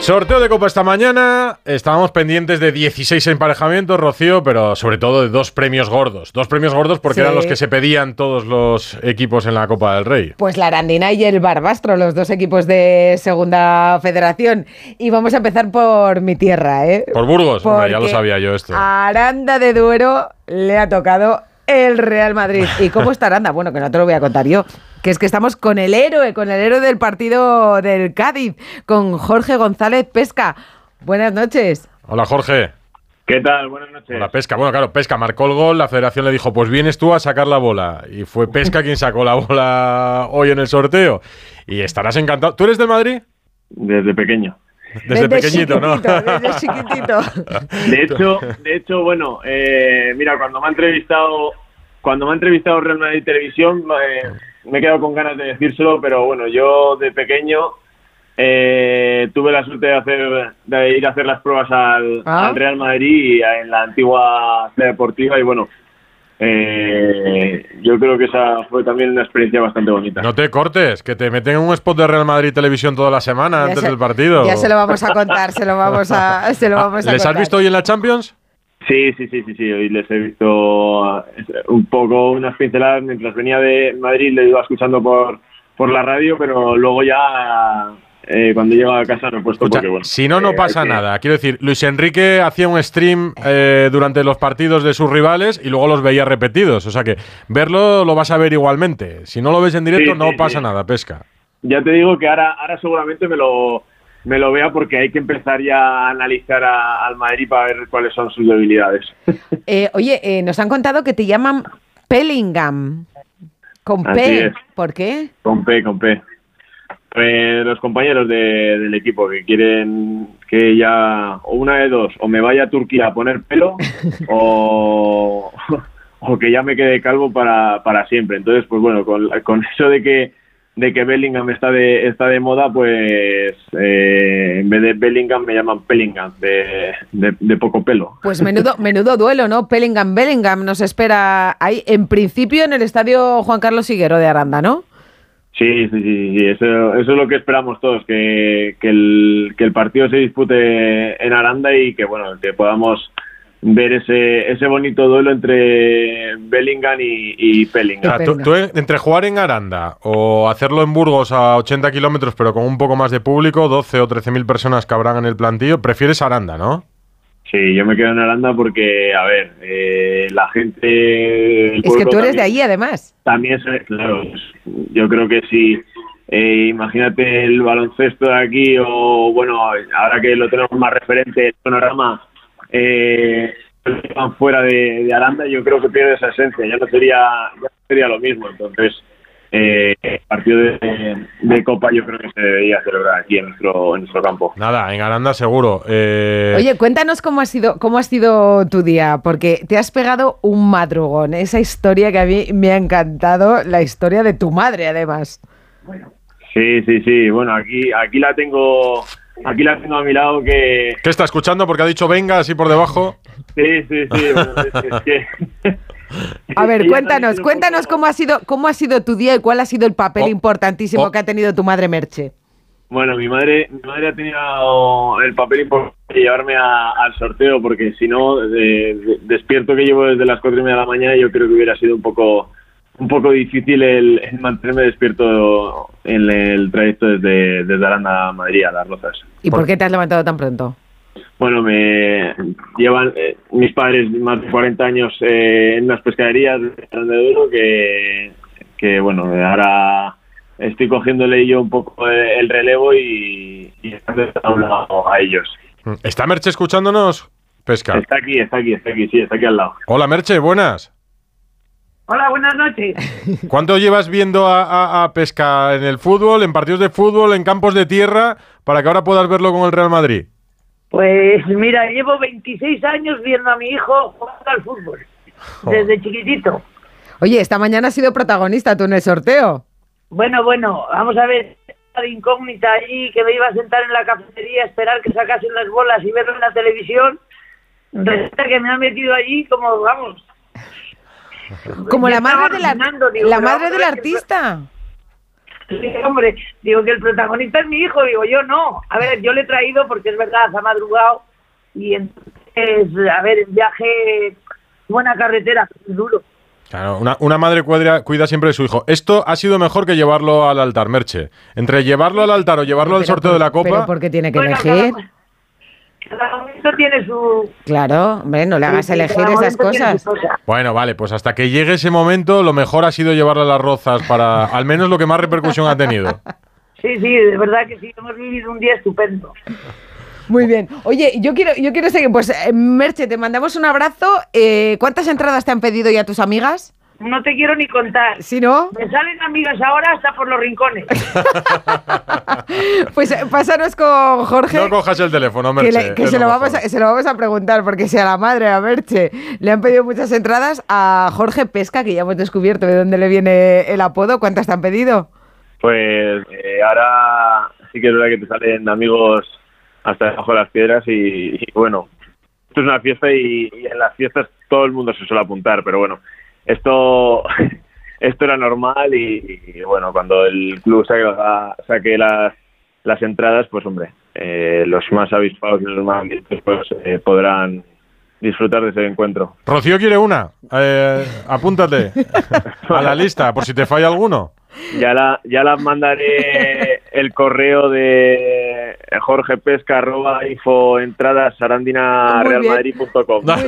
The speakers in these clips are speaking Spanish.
Sorteo de Copa esta mañana. Estábamos pendientes de 16 emparejamientos, Rocío, pero sobre todo de dos premios gordos. Dos premios gordos porque Sí. eran los que se pedían todos los equipos en la Copa del Rey. Pues la Arandina y el Barbastro, los dos equipos de Segunda Federación. Y vamos a empezar por mi tierra, ¿eh? Por Burgos, ya lo sabía yo esto. A Aranda de Duero le ha tocado el Real Madrid. ¿Y cómo está Aranda? Bueno, que no te lo voy a contar yo. Que es que estamos con el héroe, con el héroe del partido del Cádiz, con Jorge González Pesca. Buenas noches. Hola, Jorge. ¿Qué tal? Buenas noches. Hola, Pesca. Bueno, claro, Pesca marcó el gol, la federación le dijo, pues vienes tú a sacar la bola. Y fue Pesca quien sacó la bola hoy en el sorteo. Y estarás encantado. ¿Tú eres del Madrid? Desde pequeño. Desde, pequeñito, ¿no? Desde chiquitito. De hecho, de hecho, bueno, eh, mira, cuando me ha entrevistado, cuando me ha entrevistado Real Madrid Televisión, eh, me he quedado con ganas de decírselo, pero bueno, yo de pequeño eh, tuve la suerte de hacer, de ir a hacer las pruebas al, Ah. al Real Madrid y a- en la antigua sede deportiva y bueno, eh, yo creo que esa fue también una experiencia bastante bonita. No te cortes, que te meten en un spot de Real Madrid Televisión toda la semana Ya antes se- del partido. Ya se lo vamos a contar, se lo vamos a, se lo Ah, vamos a ¿Les has visto hoy en la Champions? Sí, sí, sí, sí, sí. Hoy les he visto eh, un poco unas pinceladas mientras venía de Madrid, le iba escuchando por, por la radio, pero luego ya eh, cuando llego a casa no he puesto Escucha, porque bueno. si no, no eh, pasa nada. Quiero decir, Luis Enrique hacía un stream eh, durante los partidos de sus rivales y luego los veía repetidos. O sea que verlo lo vas a ver igualmente. Si no lo ves en directo, Sí, no sí, pasa sí. nada, pesca. Ya te digo que ahora, ahora seguramente me lo me lo vea porque hay que empezar ya a analizar a- al Madrid para ver cuáles son sus debilidades. Eh, oye, eh, nos han contado que te llaman Pellingham. Con Así P. es. ¿Por qué? Con P, con P. Pues los compañeros de- del equipo que quieren que ya, o una de dos, o me vaya a Turquía a poner pelo, o, o que ya me quede calvo para, para siempre. Entonces, pues bueno, con, con eso de que de que Bellingham está de está de moda, pues eh, en vez de Bellingham me llaman Pellingham, de, de, de poco pelo. Pues menudo, menudo duelo, ¿no? Pellingham, Bellingham nos espera ahí, en principio en el estadio Juan Carlos Higuero de Aranda, ¿no? Sí, sí, sí, sí, Eso, eso es lo que esperamos todos, que, que, el, que el partido se dispute en Aranda y que bueno, que podamos ver ese, ese bonito duelo entre Bellingham y, y O Pellingham. sea, tú, tú, entre jugar en Aranda o hacerlo en Burgos a 80 kilómetros, pero con un poco más de público, 12 o 13 mil personas que habrán en el plantillo, prefieres Aranda, ¿no? Sí, yo me quedo en Aranda porque, a ver, eh, la gente... Es que tú eres de allí, además. También, claro, yo creo que si, eh, imagínate el baloncesto de aquí o, bueno, ahora que lo tenemos más referente, el panorama, eh, van fuera de, de Aranda, yo creo que pierde esa esencia, ya no sería, ya no sería lo mismo. Entonces, eh, el partido de, de Copa yo creo que se debería celebrar aquí en nuestro, en nuestro campo. Nada, en Aranda seguro. Eh, Oye, cuéntanos cómo ha sido, cómo ha sido tu día, porque te has pegado un madrugón, esa historia que a mí me ha encantado, la historia de tu madre, además. Sí, sí, sí. Bueno, aquí, aquí la tengo, aquí la tengo a mi lado que, ¿Qué está escuchando? Porque ha dicho venga así por debajo. Sí, sí, sí. bueno, es, es que... A ver, cuéntanos, cuéntanos cómo ha sido, cómo ha sido tu día y cuál ha sido el papel Oh, importantísimo oh. que ha tenido tu madre Merche. Bueno, mi madre, mi madre ha tenido el papel importante de llevarme a- al sorteo porque si no, de- de- despierto que llevo desde las cuatro y media de la mañana, yo creo que hubiera sido un poco un poco difícil el, el mantenerme despierto en el trayecto desde, desde Aranda a Madrid a Las Rozas. ¿Y por qué te has levantado tan pronto? Bueno, me llevan eh, mis padres más de 40 años eh, en unas pescaderías de Aranda de que, que, bueno, ahora estoy cogiéndole yo un poco el relevo y, y estando a un lado a ellos. ¿Está Merche escuchándonos? Pesca. Está aquí, está aquí, está aquí, sí, está aquí al lado. Hola Merche, buenas. Hola, buenas noches. ¿Cuánto llevas viendo a, a- a Pesca en el fútbol, en partidos de fútbol, en campos de tierra, para que ahora puedas verlo con el Real Madrid? Pues mira, llevo 26 años viendo a mi hijo jugar al fútbol, desde chiquitito. Oye, esta mañana has sido protagonista tú en el sorteo. Bueno, bueno, vamos a ver, de incógnita allí, que me iba a sentar en la cafetería a esperar que sacasen las bolas y verlo en la televisión. Resulta que me han metido allí como, vamos... Como la madre, del, digo, la madre qué- artista. Sí, hombre, digo que el protagonista es mi hijo, digo yo no. A ver, yo le he traído porque es verdad, se ha madrugado y entonces, a ver, en viaje, buena carretera, es duro. Claro, una, una madre cuida, cuida siempre de su hijo. Esto ha sido mejor que llevarlo al altar, Merche. Entre llevarlo al altar o llevarlo al sorteo por- de la Pero copa. porque tiene que Bueno, elegir. cada, cada momento tiene su... Claro, hombre, no le hagas sí, elegir esas cosas. Bueno, vale, pues hasta que llegue ese momento, lo mejor ha sido llevarlo a las rozas para al menos lo que más repercusión ha tenido. Sí, sí, de verdad que sí, hemos vivido un día estupendo. Muy bien. Oye, yo quiero, yo quiero seguir. Pues, eh, Merche, te mandamos un abrazo. Eh, ¿Cuántas entradas te han pedido ya tus amigas? No te quiero ni contar. Si no, Me salen amigas ahora hasta por los rincones. pues eh, pásanos con Jorge. No cojas el teléfono, que, Merche. le- que es se, lo mejor. vamos a, se lo vamos a preguntar, porque si a la madre, a Merche, le han pedido muchas entradas a Jorge Pesca, que ya hemos descubierto de dónde le viene el apodo. ¿Cuántas te han pedido? Pues eh, ahora sí que es verdad que te salen amigos hasta debajo de las piedras y, y bueno, esto es una fiesta y, y en las fiestas todo el mundo se suele apuntar, pero bueno, esto esto era normal y, y, bueno, cuando el club saque, saque las, las entradas, pues hombre, eh, los más avispados y los más pues eh, podrán disfrutar de ese encuentro. Rocío quiere una. Eh, apúntate a la lista, por si te falla alguno. Ya la, ya la mandaré el correo de Jorge Pesca arroba info entradas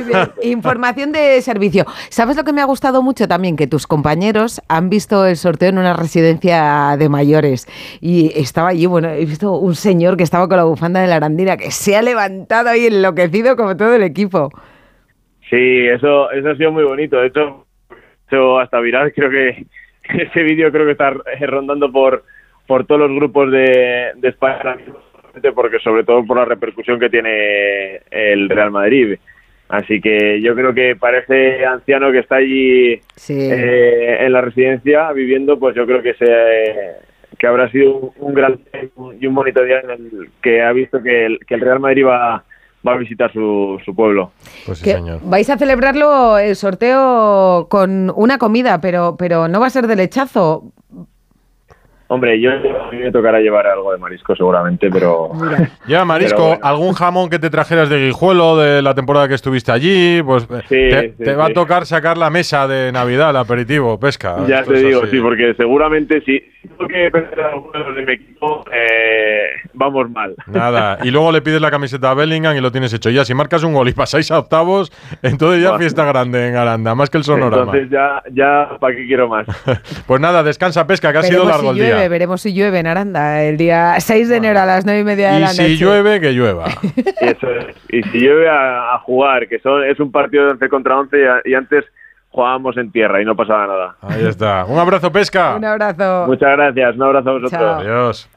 bien. Información de servicio. ¿Sabes lo que me ha gustado mucho también? Que tus compañeros han visto el sorteo en una residencia de mayores. Y estaba allí, bueno, he visto un señor que estaba con la bufanda de la arandina que se ha levantado ahí enloquecido como todo el equipo. Sí, eso, eso ha sido muy bonito. De hecho, hecho hasta viral. Creo que ese vídeo creo que está eh, rondando por, por todos los grupos de, de España, porque sobre todo por la repercusión que tiene el Real Madrid. Así que yo creo que para ese anciano que está allí Sí. eh, en la residencia viviendo, pues yo creo que se que habrá sido un, un gran y un bonito día en el que ha visto que el, que el Real Madrid va, va a visitar su, su pueblo. Pues sí, Que señor. vais a celebrarlo el sorteo con una comida, pero, pero no va a ser de lechazo. Hombre, yo a mí me tocará llevar algo de marisco seguramente, pero Ya, Marisco, Pero bueno. algún jamón que te trajeras de Guijuelo de la temporada que estuviste allí, pues eh, Sí, te, sí, te va a sí. tocar sacar la mesa de Navidad, el aperitivo, pesca. ya te digo, así. sí, porque seguramente si si tengo que perder a alguno de los de mi equipo, eh, vamos mal. Nada, y luego le pides la camiseta a Bellingham y lo tienes hecho. Ya, si marcas un gol y pasáis a octavos, entonces ya fiesta grande en Aranda, más que el sonorama. Entonces ya, ya ¿para qué quiero más? Pues nada, descansa, pesca, que ha sido Veremos largo si el llueve, día. veremos si llueve en Aranda el día 6 de enero a las 9 y media de Y la si noche. llueve, que llueva. Y, eso es. Y si llueve a, a jugar, que son, es un partido de 11 contra 11 y, a- y antes jugábamos en tierra y no pasaba nada. Ahí está. Un abrazo, pesca. Un abrazo. Muchas gracias, un abrazo a vosotros. Chao. Adiós.